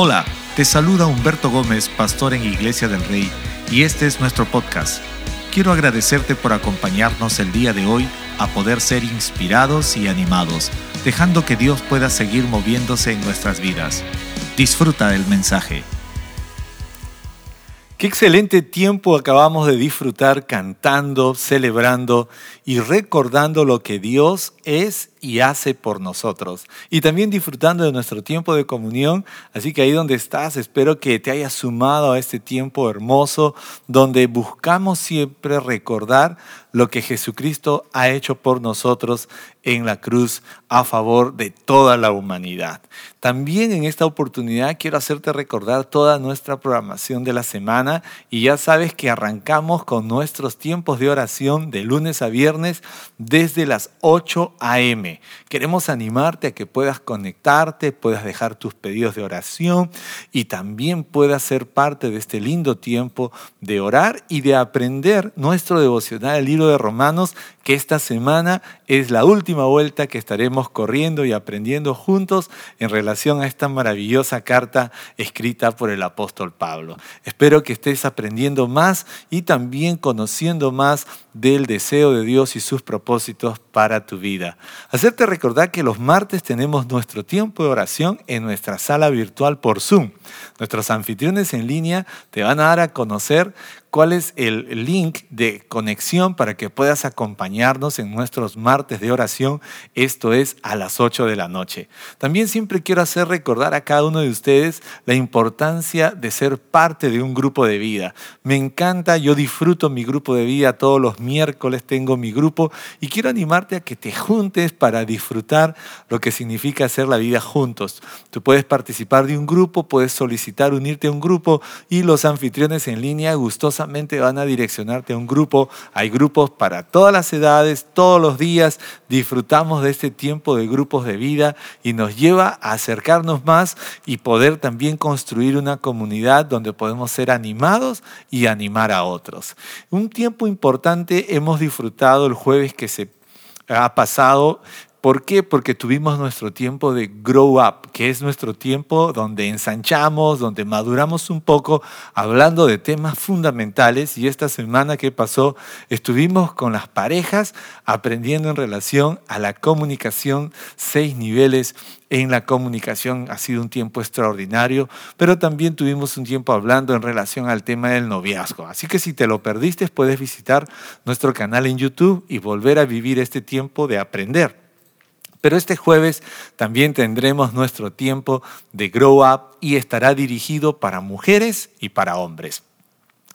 Hola, te saluda Humberto Gómez, pastor en Iglesia del Rey, y este es nuestro podcast. Quiero agradecerte por acompañarnos el día de hoy a poder ser inspirados y animados, dejando que Dios pueda seguir moviéndose en nuestras vidas. Disfruta del mensaje. Qué excelente tiempo acabamos de disfrutar cantando, celebrando y recordando lo que Dios es y hace por nosotros. Y también disfrutando de nuestro tiempo de comunión. Así que ahí donde estás, espero que te hayas sumado a este tiempo hermoso donde buscamos siempre recordar lo que Jesucristo ha hecho por nosotros en la cruz a favor de toda la humanidad. También en esta oportunidad quiero hacerte recordar toda nuestra programación de la semana y ya sabes que arrancamos con nuestros tiempos de oración de lunes a viernes desde las 8 a.m. Queremos animarte a que puedas conectarte, puedas dejar tus pedidos de oración y también puedas ser parte de este lindo tiempo de orar y de aprender nuestro devocional, el libro de Romanos, que esta semana es la última vuelta que estaremos corriendo y aprendiendo juntos en relación a esta maravillosa carta escrita por el apóstol Pablo. Espero que estés aprendiendo más y también conociendo más del deseo de Dios y sus propósitos para tu vida. Hacerte recordar que los martes tenemos nuestro tiempo de oración en nuestra sala virtual por Zoom. Nuestros anfitriones en línea te van a dar a conocer cuál es el link de conexión para que puedas acompañarnos en nuestros martes de oración. Esto es a las 8 de la noche. También siempre quiero hacer recordar a cada uno de ustedes la importancia de ser parte de un grupo de vida. Me encanta, yo disfruto mi grupo de vida todos los miércoles, tengo mi grupo y quiero animarte a que te juntes para disfrutar lo que significa hacer la vida juntos. Tú puedes participar de un grupo, puedes solicitar unirte a un grupo y los anfitriones en línea gustosos van a direccionarte a un grupo. Hay grupos para todas las edades, todos los días. Disfrutamos de este tiempo de grupos de vida y nos lleva a acercarnos más y poder también construir una comunidad donde podemos ser animados y animar a otros. Un tiempo importante hemos disfrutado el jueves que se ha pasado ¿Por qué? Porque tuvimos nuestro tiempo de grow up, que es nuestro tiempo donde ensanchamos, donde maduramos un poco, hablando de temas fundamentales. Y esta semana que pasó estuvimos con las parejas aprendiendo en relación a la comunicación, seis niveles en la comunicación. Ha sido un tiempo extraordinario, pero también tuvimos un tiempo hablando en relación al tema del noviazgo. Así que si te lo perdiste, puedes visitar nuestro canal en YouTube y volver a vivir este tiempo de aprender. Pero este jueves también tendremos nuestro tiempo de Grow Up y estará dirigido para mujeres y para hombres.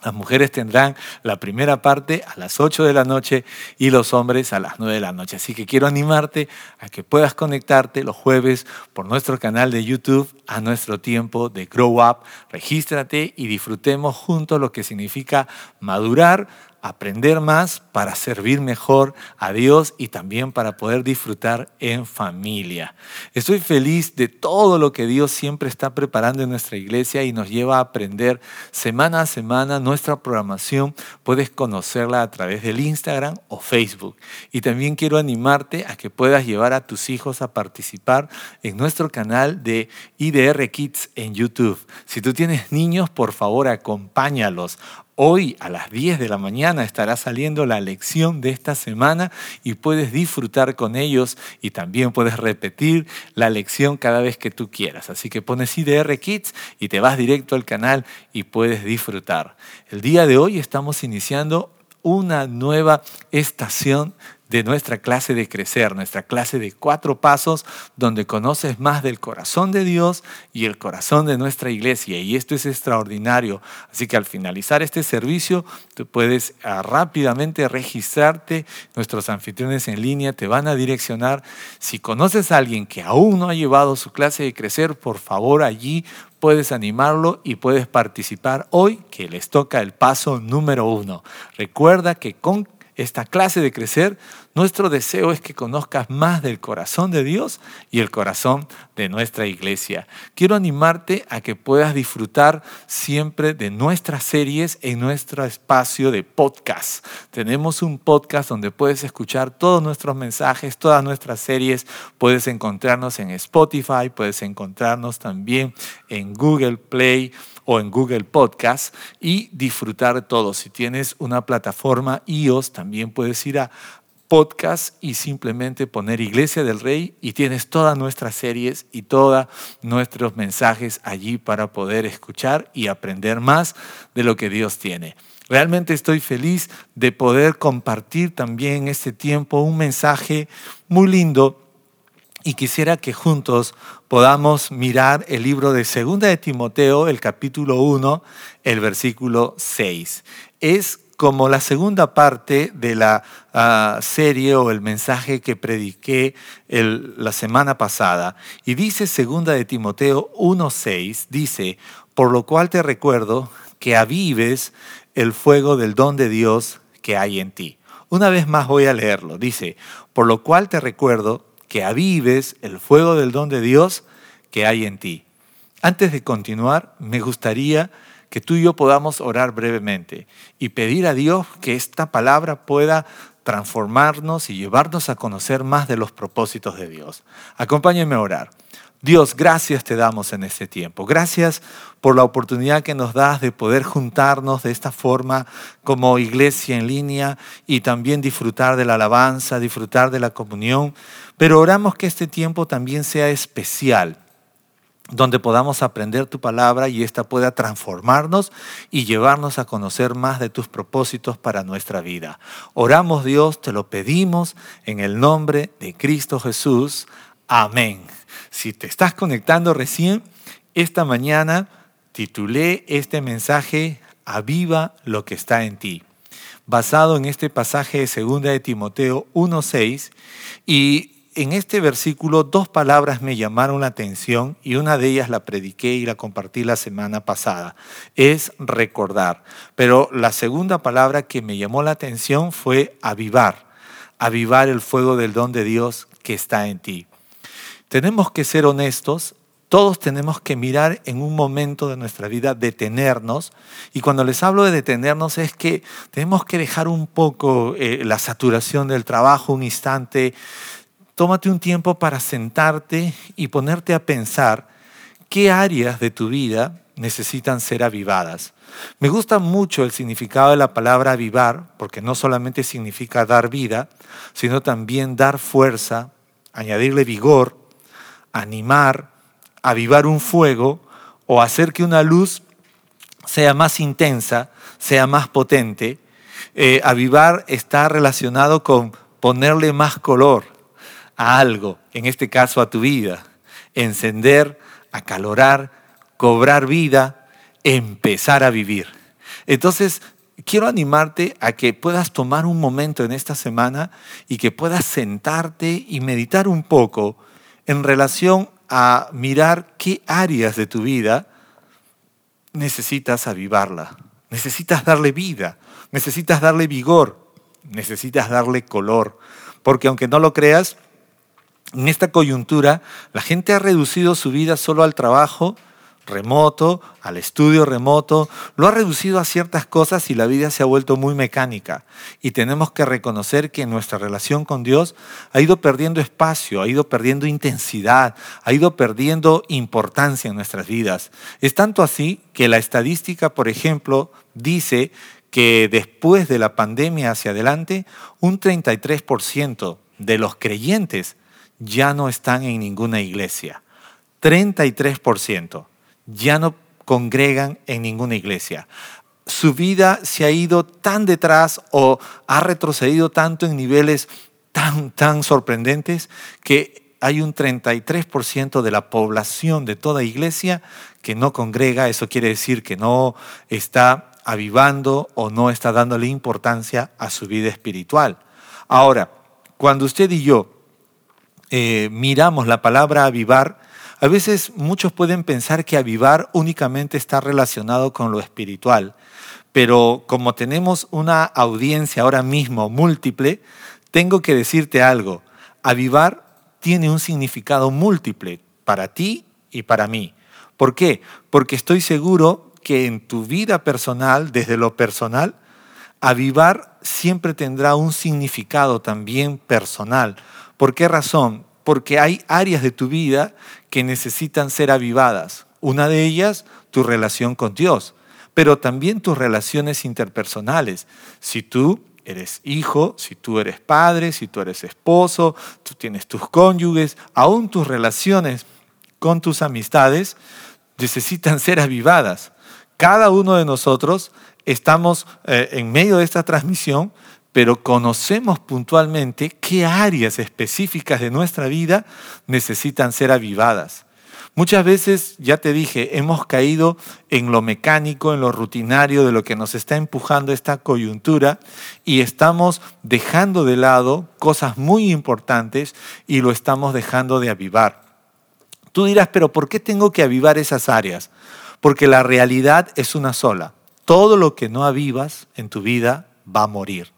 Las mujeres tendrán la primera parte a las 8 de la noche y los hombres a las 9 de la noche. Así que quiero animarte a que puedas conectarte los jueves por nuestro canal de YouTube a nuestro tiempo de Grow Up. Regístrate y disfrutemos juntos lo que significa madurar, aprender más para servir mejor a Dios y también para poder disfrutar en familia. Estoy feliz de todo lo que Dios siempre está preparando en nuestra iglesia y nos lleva a aprender semana a semana nuestra programación. Puedes conocerla a través del Instagram o Facebook. Y también quiero animarte a que puedas llevar a tus hijos a participar en nuestro canal de IDR Kids en YouTube. Si tú tienes niños, por favor acompáñalos Hoy a las 10 de la mañana estará saliendo la lección de esta semana y puedes disfrutar con ellos y también puedes repetir la lección cada vez que tú quieras. Así que pones IDR Kids y te vas directo al canal y puedes disfrutar. El día de hoy estamos iniciando una nueva estación de nuestra clase de crecer, nuestra clase de cuatro pasos, donde conoces más del corazón de Dios y el corazón de nuestra iglesia. Y esto es extraordinario. Así que al finalizar este servicio, tú puedes ah, rápidamente registrarte. Nuestros anfitriones en línea te van a direccionar. Si conoces a alguien que aún no ha llevado su clase de crecer, por favor allí puedes animarlo y puedes participar hoy que les toca el paso número uno. Recuerda que con esta clase de crecer Nuestro deseo es que conozcas más del corazón de Dios y el corazón de nuestra iglesia. Quiero animarte a que puedas disfrutar siempre de nuestras series en nuestro espacio de podcast. Tenemos un podcast donde puedes escuchar todos nuestros mensajes, todas nuestras series. Puedes encontrarnos en Spotify, puedes encontrarnos también en Google Play o en Google Podcast y disfrutar de todo. Si tienes una plataforma iOS, también puedes ir a podcast y simplemente poner Iglesia del Rey y tienes todas nuestras series y todos nuestros mensajes allí para poder escuchar y aprender más de lo que Dios tiene. Realmente estoy feliz de poder compartir también este tiempo un mensaje muy lindo y quisiera que juntos podamos mirar el libro de Segunda de Timoteo, el capítulo 1, el versículo 6. Es como la segunda parte de la ah, serie o el mensaje que prediqué la semana pasada. Y dice segunda de Timoteo 1.6, dice, por lo cual te recuerdo que avives el fuego del don de Dios que hay en ti. Una vez más voy a leerlo. Dice, por lo cual te recuerdo que avives el fuego del don de Dios que hay en ti. Antes de continuar, me gustaría que tú y yo podamos orar brevemente y pedir a Dios que esta palabra pueda transformarnos y llevarnos a conocer más de los propósitos de Dios. Acompáñenme a orar. Dios, gracias te damos en este tiempo. Gracias por la oportunidad que nos das de poder juntarnos de esta forma como iglesia en línea y también disfrutar de la alabanza, disfrutar de la comunión. Pero oramos que este tiempo también sea especial donde podamos aprender tu palabra y ésta pueda transformarnos y llevarnos a conocer más de tus propósitos para nuestra vida. Oramos Dios, te lo pedimos en el nombre de Cristo Jesús. Amén. Si te estás conectando recién, esta mañana titulé este mensaje Aviva lo que está en ti, basado en este pasaje de 2 de Timoteo 1.6 y en este versículo dos palabras me llamaron la atención y una de ellas la prediqué y la compartí la semana pasada. Es recordar. Pero la segunda palabra que me llamó la atención fue avivar. Avivar el fuego del don de Dios que está en ti. Tenemos que ser honestos. Todos tenemos que mirar en un momento de nuestra vida, detenernos. Y cuando les hablo de detenernos es que tenemos que dejar un poco eh, la saturación del trabajo, un instante, tómate un tiempo para sentarte y ponerte a pensar qué áreas de tu vida necesitan ser avivadas. Me gusta mucho el significado de la palabra avivar, porque no solamente significa dar vida, sino también dar fuerza, añadirle vigor, animar, avivar un fuego o hacer que una luz sea más intensa, sea más potente. Eh, avivar está relacionado con ponerle más color, algo, en este caso a tu vida, encender, acalorar, cobrar vida, empezar a vivir. Entonces, quiero animarte a que puedas tomar un momento en esta semana y que puedas sentarte y meditar un poco en relación a mirar qué áreas de tu vida necesitas avivarla, necesitas darle vida, necesitas darle vigor, necesitas darle color, porque aunque no lo creas, en esta coyuntura, la gente ha reducido su vida solo al trabajo remoto, al estudio remoto, lo ha reducido a ciertas cosas y la vida se ha vuelto muy mecánica. Y tenemos que reconocer que nuestra relación con Dios ha ido perdiendo espacio, ha ido perdiendo intensidad, ha ido perdiendo importancia en nuestras vidas. Es tanto así que la estadística, por ejemplo, dice que después de la pandemia hacia adelante, un 33% de los creyentes ya no están en ninguna iglesia. 33% ya no congregan en ninguna iglesia. Su vida se ha ido tan detrás o ha retrocedido tanto en niveles tan, tan sorprendentes que hay un 33% de la población de toda iglesia que no congrega. Eso quiere decir que no está avivando o no está dándole importancia a su vida espiritual. Ahora, cuando usted y yo eh, miramos la palabra avivar, a veces muchos pueden pensar que avivar únicamente está relacionado con lo espiritual, pero como tenemos una audiencia ahora mismo múltiple, tengo que decirte algo. Avivar tiene un significado múltiple para ti y para mí. ¿Por qué? Porque estoy seguro que en tu vida personal, desde lo personal, avivar siempre tendrá un significado también personal. ¿Por qué razón? Porque hay áreas de tu vida que necesitan ser avivadas. Una de ellas, tu relación con Dios, pero también tus relaciones interpersonales. Si tú eres hijo, si tú eres padre, si tú eres esposo, tú tienes tus cónyuges, aún tus relaciones con tus amistades necesitan ser avivadas. Cada uno de nosotros estamos eh, en medio de esta transmisión, pero conocemos puntualmente qué áreas específicas de nuestra vida necesitan ser avivadas. Muchas veces, ya te dije, hemos caído en lo mecánico, en lo rutinario de lo que nos está empujando esta coyuntura y estamos dejando de lado cosas muy importantes y lo estamos dejando de avivar. Tú dirás, pero ¿por qué tengo que avivar esas áreas? Porque la realidad es una sola. Todo lo que no avivas en tu vida va a morir.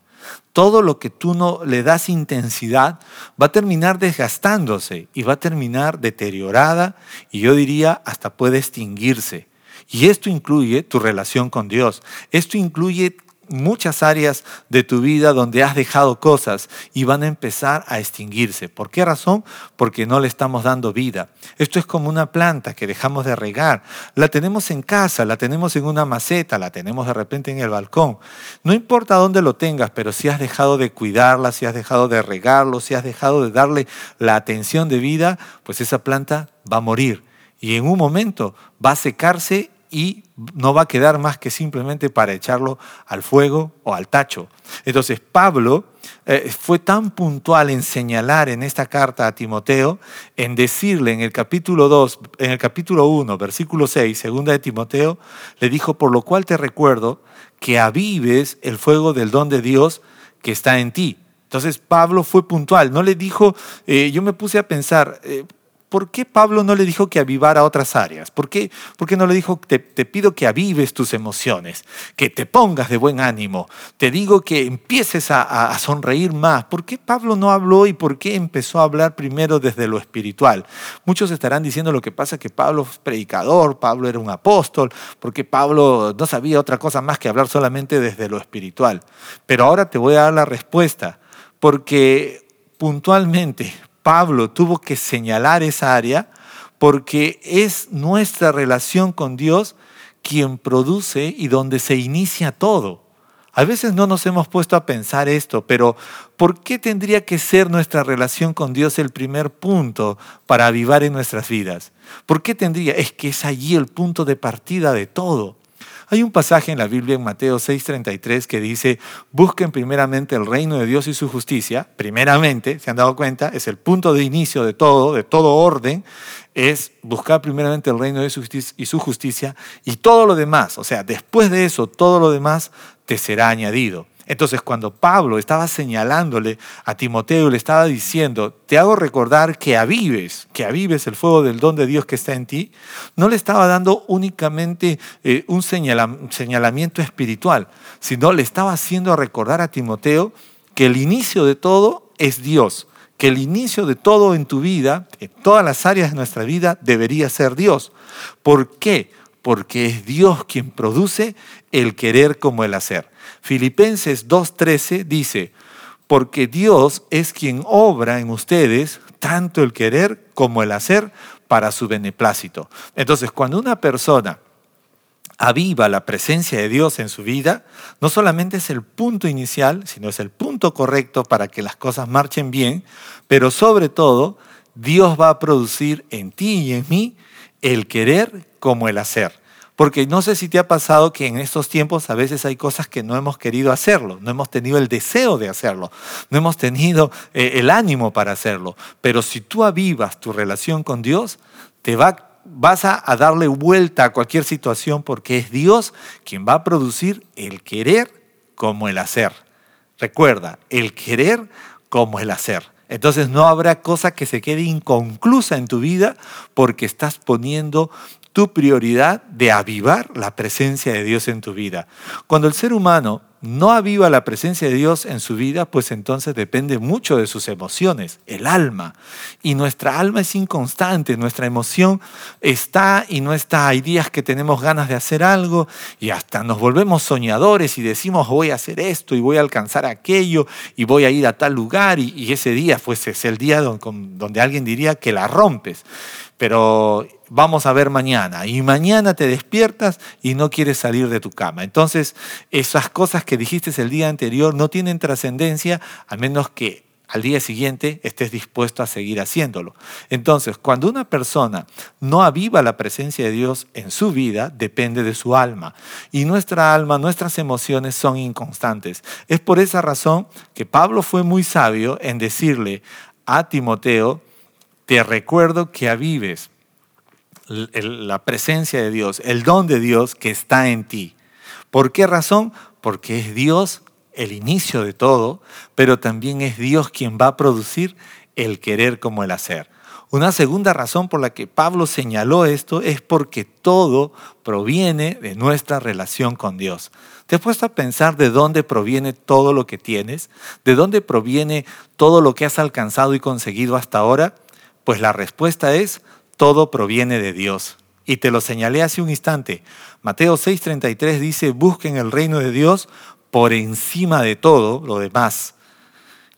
Todo lo que tú no le das intensidad va a terminar desgastándose y va a terminar deteriorada y yo diría hasta puede extinguirse. Y esto incluye tu relación con Dios. Esto incluye muchas áreas de tu vida donde has dejado cosas y van a empezar a extinguirse. ¿Por qué razón? Porque no le estamos dando vida. Esto es como una planta que dejamos de regar. La tenemos en casa, la tenemos en una maceta, la tenemos de repente en el balcón. No importa dónde lo tengas, pero si has dejado de cuidarla, si has dejado de regarlo, si has dejado de darle la atención de vida, pues esa planta va a morir. Y en un momento va a secarse y no va a quedar más que simplemente para echarlo al fuego o al tacho. Entonces Pablo eh, fue tan puntual en señalar en esta carta a Timoteo, en decirle en el capítulo 2, en el capítulo 1, versículo 6, segunda de Timoteo, le dijo, por lo cual te recuerdo que avives el fuego del don de Dios que está en ti. Entonces Pablo fue puntual, no le dijo, eh, yo me puse a pensar, eh, ¿por qué Pablo no le dijo que avivara otras áreas? ¿Por qué, no le dijo, te, te, pido que avives tus emociones, que te pongas de buen ánimo, te digo que empieces a, a, sonreír más? ¿Por qué Pablo no habló y por qué empezó a hablar primero desde lo espiritual? Muchos estarán diciendo lo que pasa que Pablo es predicador, Pablo era un apóstol, porque Pablo no sabía otra cosa más que hablar solamente desde lo espiritual. Pero ahora te voy a dar la respuesta, porque puntualmente Pablo tuvo que señalar esa área porque es nuestra relación con Dios quien produce y donde se inicia todo. A veces no nos hemos puesto a pensar esto, pero ¿por qué tendría que ser nuestra relación con Dios el primer punto para avivar en nuestras vidas? ¿Por qué tendría? Es que es allí el punto de partida de todo. Hay un pasaje en la Biblia en Mateo 6:33 que dice, busquen primeramente el reino de Dios y su justicia. Primeramente, ¿se han dado cuenta? Es el punto de inicio de todo, de todo orden, es buscar primeramente el reino de Dios y su justicia y todo lo demás, o sea, después de eso, todo lo demás te será añadido. Entonces, cuando Pablo estaba señalándole a Timoteo, le estaba diciendo, te hago recordar que avives, que avives el fuego del don de Dios que está en ti, no le estaba dando únicamente eh, un señalamiento espiritual, sino le estaba haciendo recordar a Timoteo que el inicio de todo es Dios, que el inicio de todo en tu vida, en todas las áreas de nuestra vida, debería ser Dios. ¿Por qué? Porque es Dios quien produce el querer como el hacer. Filipenses 2.13 dice, porque Dios es quien obra en ustedes tanto el querer como el hacer para su beneplácito. Entonces, cuando una persona aviva la presencia de Dios en su vida, no solamente es el punto inicial, sino es el punto correcto para que las cosas marchen bien, pero sobre todo, Dios va a producir en ti y en mí el querer como el hacer. Porque no sé si te ha pasado que en estos tiempos a veces hay cosas que no hemos querido hacerlo, no hemos tenido el deseo de hacerlo, no hemos tenido eh, el ánimo para hacerlo. Pero si tú avivas tu relación con Dios, te va, vas a, a darle vuelta a cualquier situación porque es Dios quien va a producir el querer como el hacer. Recuerda, el querer como el hacer. Entonces no habrá cosa que se quede inconclusa en tu vida porque estás poniendo tu prioridad de avivar la presencia de Dios en tu vida. Cuando el ser humano no aviva la presencia de Dios en su vida, pues entonces depende mucho de sus emociones, el alma. Y nuestra alma es inconstante, nuestra emoción está y no está. Hay días que tenemos ganas de hacer algo y hasta nos volvemos soñadores y decimos voy a hacer esto y voy a alcanzar aquello y voy a ir a tal lugar y, ese día pues es el día donde alguien diría que la rompes pero vamos a ver mañana. Y mañana te despiertas y no quieres salir de tu cama. Entonces, esas cosas que dijiste el día anterior no tienen trascendencia a menos que al día siguiente estés dispuesto a seguir haciéndolo. Entonces, cuando una persona no aviva la presencia de Dios en su vida, depende de su alma. Y nuestra alma, nuestras emociones son inconstantes. Es por esa razón que Pablo fue muy sabio en decirle a Timoteo, te recuerdo que avives la presencia de Dios, el don de Dios que está en ti. ¿Por qué razón? Porque es Dios el inicio de todo, pero también es Dios quien va a producir el querer como el hacer. Una segunda razón por la que Pablo señaló esto es porque todo proviene de nuestra relación con Dios. ¿Te has puesto a pensar de dónde proviene todo lo que tienes? ¿De dónde proviene todo lo que has alcanzado y conseguido hasta ahora? Pues la respuesta es, todo proviene de Dios. Y te lo señalé hace un instante. Mateo 6:33 dice, busquen el reino de Dios por encima de todo lo demás.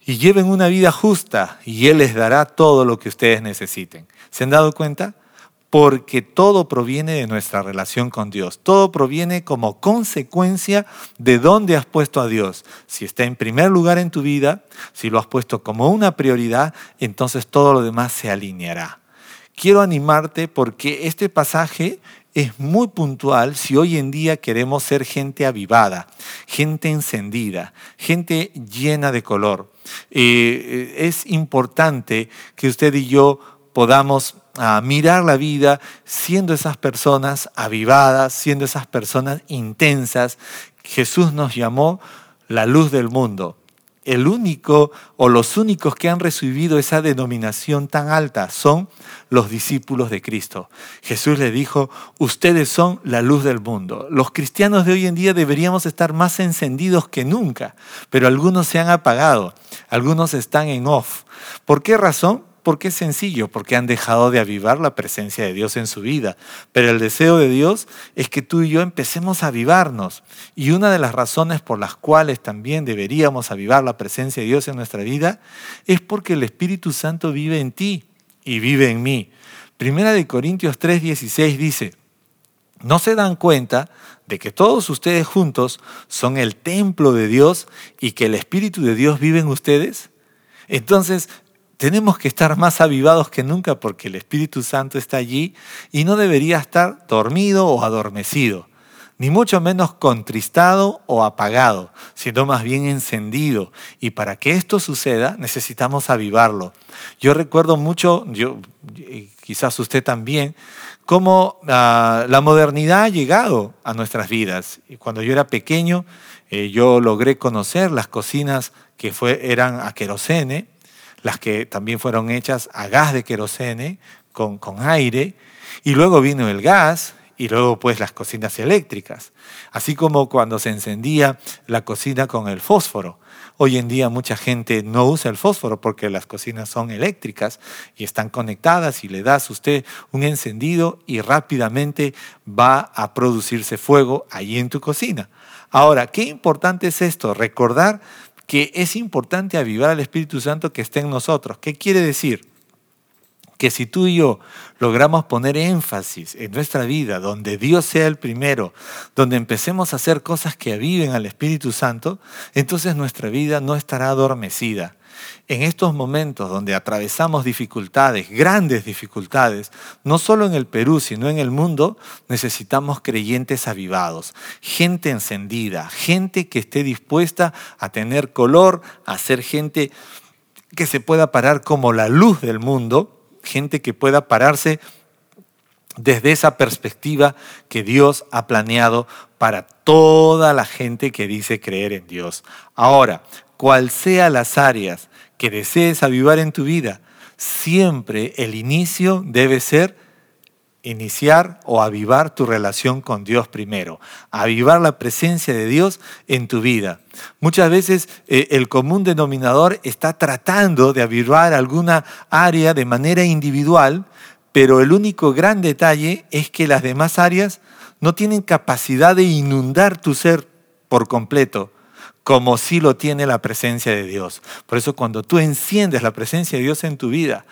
Y lleven una vida justa y Él les dará todo lo que ustedes necesiten. ¿Se han dado cuenta? Porque todo proviene de nuestra relación con Dios. Todo proviene como consecuencia de dónde has puesto a Dios. Si está en primer lugar en tu vida, si lo has puesto como una prioridad, entonces todo lo demás se alineará. Quiero animarte porque este pasaje es muy puntual si hoy en día queremos ser gente avivada, gente encendida, gente llena de color. Eh, es importante que usted y yo podamos a mirar la vida siendo esas personas avivadas, siendo esas personas intensas. Jesús nos llamó la luz del mundo. El único o los únicos que han recibido esa denominación tan alta son los discípulos de Cristo. Jesús le dijo, ustedes son la luz del mundo. Los cristianos de hoy en día deberíamos estar más encendidos que nunca, pero algunos se han apagado, algunos están en off. ¿Por qué razón? Porque es sencillo, porque han dejado de avivar la presencia de Dios en su vida. Pero el deseo de Dios es que tú y yo empecemos a avivarnos. Y una de las razones por las cuales también deberíamos avivar la presencia de Dios en nuestra vida es porque el Espíritu Santo vive en ti y vive en mí. Primera de Corintios 3:16 dice, ¿no se dan cuenta de que todos ustedes juntos son el templo de Dios y que el Espíritu de Dios vive en ustedes? Entonces, tenemos que estar más avivados que nunca porque el Espíritu Santo está allí y no debería estar dormido o adormecido, ni mucho menos contristado o apagado, sino más bien encendido. Y para que esto suceda necesitamos avivarlo. Yo recuerdo mucho, yo, quizás usted también, cómo ah, la modernidad ha llegado a nuestras vidas. Cuando yo era pequeño, eh, yo logré conocer las cocinas que eran a querosene, las que también fueron hechas a gas de querosene con, con aire, y luego vino el gas, y luego pues las cocinas eléctricas, así como cuando se encendía la cocina con el fósforo. Hoy en día mucha gente no usa el fósforo porque las cocinas son eléctricas y están conectadas y le das usted un encendido y rápidamente va a producirse fuego ahí en tu cocina. Ahora, qué importante es esto, recordar que es importante avivar al Espíritu Santo que esté en nosotros. ¿Qué quiere decir? Que si tú y yo logramos poner énfasis en nuestra vida, donde Dios sea el primero, donde empecemos a hacer cosas que aviven al Espíritu Santo, entonces nuestra vida no estará adormecida, en estos momentos donde atravesamos dificultades, grandes dificultades, no solo en el Perú, sino en el mundo, necesitamos creyentes avivados, gente encendida, gente que esté dispuesta a tener color, a ser gente que se pueda parar como la luz del mundo, gente que pueda pararse desde esa perspectiva que Dios ha planeado para toda la gente que dice creer en Dios. Ahora, cual sea las áreas que desees avivar en tu vida, siempre el inicio debe ser iniciar o avivar tu relación con Dios primero, avivar la presencia de Dios en tu vida. Muchas veces eh, el común denominador está tratando de avivar alguna área de manera individual, pero el único gran detalle es que las demás áreas no tienen capacidad de inundar tu ser por completo, como sí lo tiene la presencia de Dios. Por eso cuando tú enciendes la presencia de Dios en tu vida,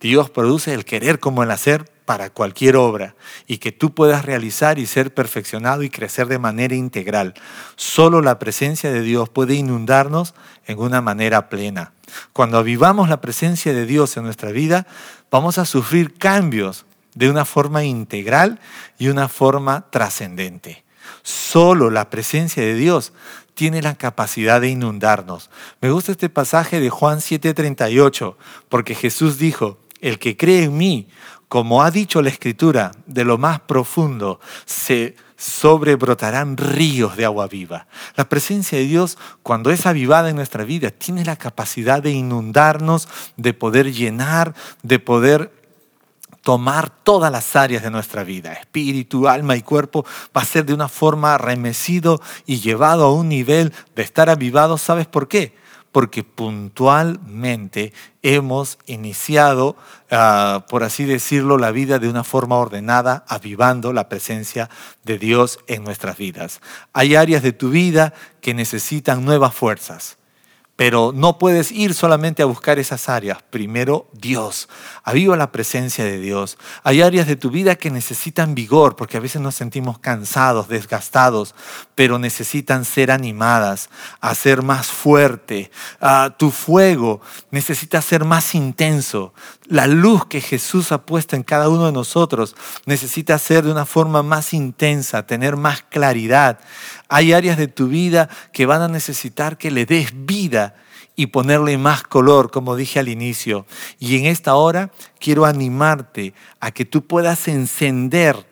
Dios produce el querer como el hacer para cualquier obra y que tú puedas realizar y ser perfeccionado y crecer de manera integral. Solo la presencia de Dios puede inundarnos en una manera plena. Cuando avivamos la presencia de Dios en nuestra vida, vamos a sufrir cambios de una forma integral y una forma trascendente. Solo la presencia de Dios tiene la capacidad de inundarnos. Me gusta este pasaje de Juan 7:38, porque Jesús dijo, el que cree en mí, como ha dicho la Escritura, de lo más profundo se sobrebrotarán ríos de agua viva. La presencia de Dios, cuando es avivada en nuestra vida, tiene la capacidad de inundarnos, de poder llenar, de poder tomar todas las áreas de nuestra vida, espíritu, alma y cuerpo, va a ser de una forma remecido y llevado a un nivel de estar avivado. ¿Sabes por qué? Porque puntualmente hemos iniciado, ah, por así decirlo, la vida de una forma ordenada, avivando la presencia de Dios en nuestras vidas. Hay áreas de tu vida que necesitan nuevas fuerzas pero no puedes ir solamente a buscar esas áreas. Primero, Dios. Aviva la presencia de Dios. Hay áreas de tu vida que necesitan vigor, porque a veces nos sentimos cansados, desgastados, pero necesitan ser animadas, a ser más fuerte. Ah, tu fuego necesita ser más intenso. La luz que Jesús ha puesto en cada uno de nosotros necesita ser de una forma más intensa, tener más claridad. Hay áreas de tu vida que van a necesitar que le des vida y ponerle más color, como dije al inicio. Y en esta hora quiero animarte a que tú puedas encender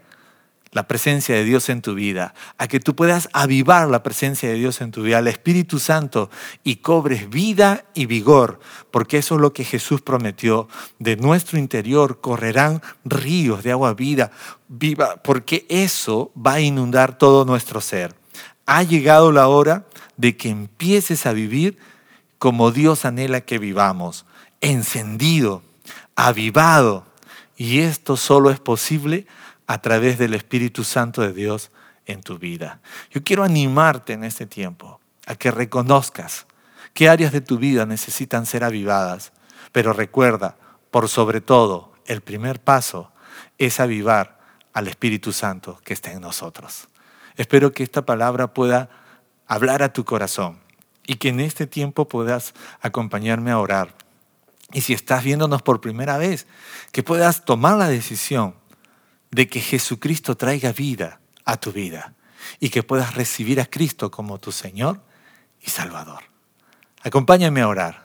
la presencia de Dios en tu vida, a que tú puedas avivar la presencia de Dios en tu vida, al Espíritu Santo, y cobres vida y vigor, porque eso es lo que Jesús prometió. De nuestro interior correrán ríos de agua vida, viva, porque eso va a inundar todo nuestro ser ha llegado la hora de que empieces a vivir como Dios anhela que vivamos, encendido, avivado. Y esto solo es posible a través del Espíritu Santo de Dios en tu vida. Yo quiero animarte en este tiempo a que reconozcas qué áreas de tu vida necesitan ser avivadas. Pero recuerda, por sobre todo, el primer paso es avivar al Espíritu Santo que está en nosotros. Espero que esta palabra pueda hablar a tu corazón y que en este tiempo puedas acompañarme a orar. Y si estás viéndonos por primera vez, que puedas tomar la decisión de que Jesucristo traiga vida a tu vida y que puedas recibir a Cristo como tu Señor y Salvador. Acompáñame a orar.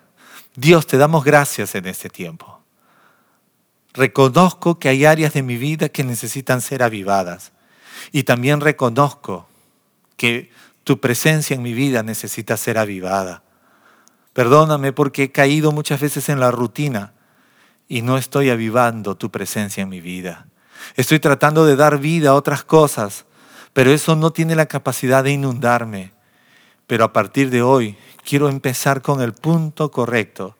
Dios, te damos gracias en este tiempo. Reconozco que hay áreas de mi vida que necesitan ser avivadas. Y también reconozco que tu presencia en mi vida necesita ser avivada. Perdóname porque he caído muchas veces en la rutina y no estoy avivando tu presencia en mi vida. Estoy tratando de dar vida a otras cosas, pero eso no tiene la capacidad de inundarme. Pero a partir de hoy quiero empezar con el punto correcto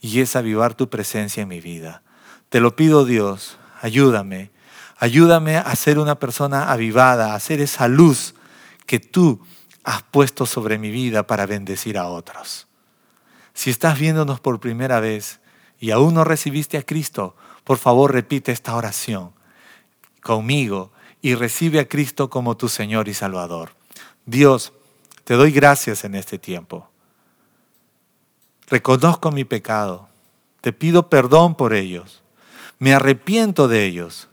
y es avivar tu presencia en mi vida. Te lo pido Dios, ayúdame Ayúdame a ser una persona avivada, a ser esa luz que tú has puesto sobre mi vida para bendecir a otros. Si estás viéndonos por primera vez y aún no recibiste a Cristo, por favor repite esta oración conmigo y recibe a Cristo como tu Señor y Salvador. Dios, te doy gracias en este tiempo. Reconozco mi pecado. Te pido perdón por ellos. Me arrepiento de ellos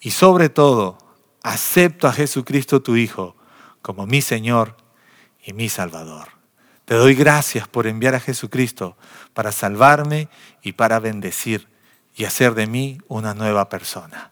y sobre todo, acepto a Jesucristo tu Hijo como mi Señor y mi Salvador. Te doy gracias por enviar a Jesucristo para salvarme y para bendecir y hacer de mí una nueva persona.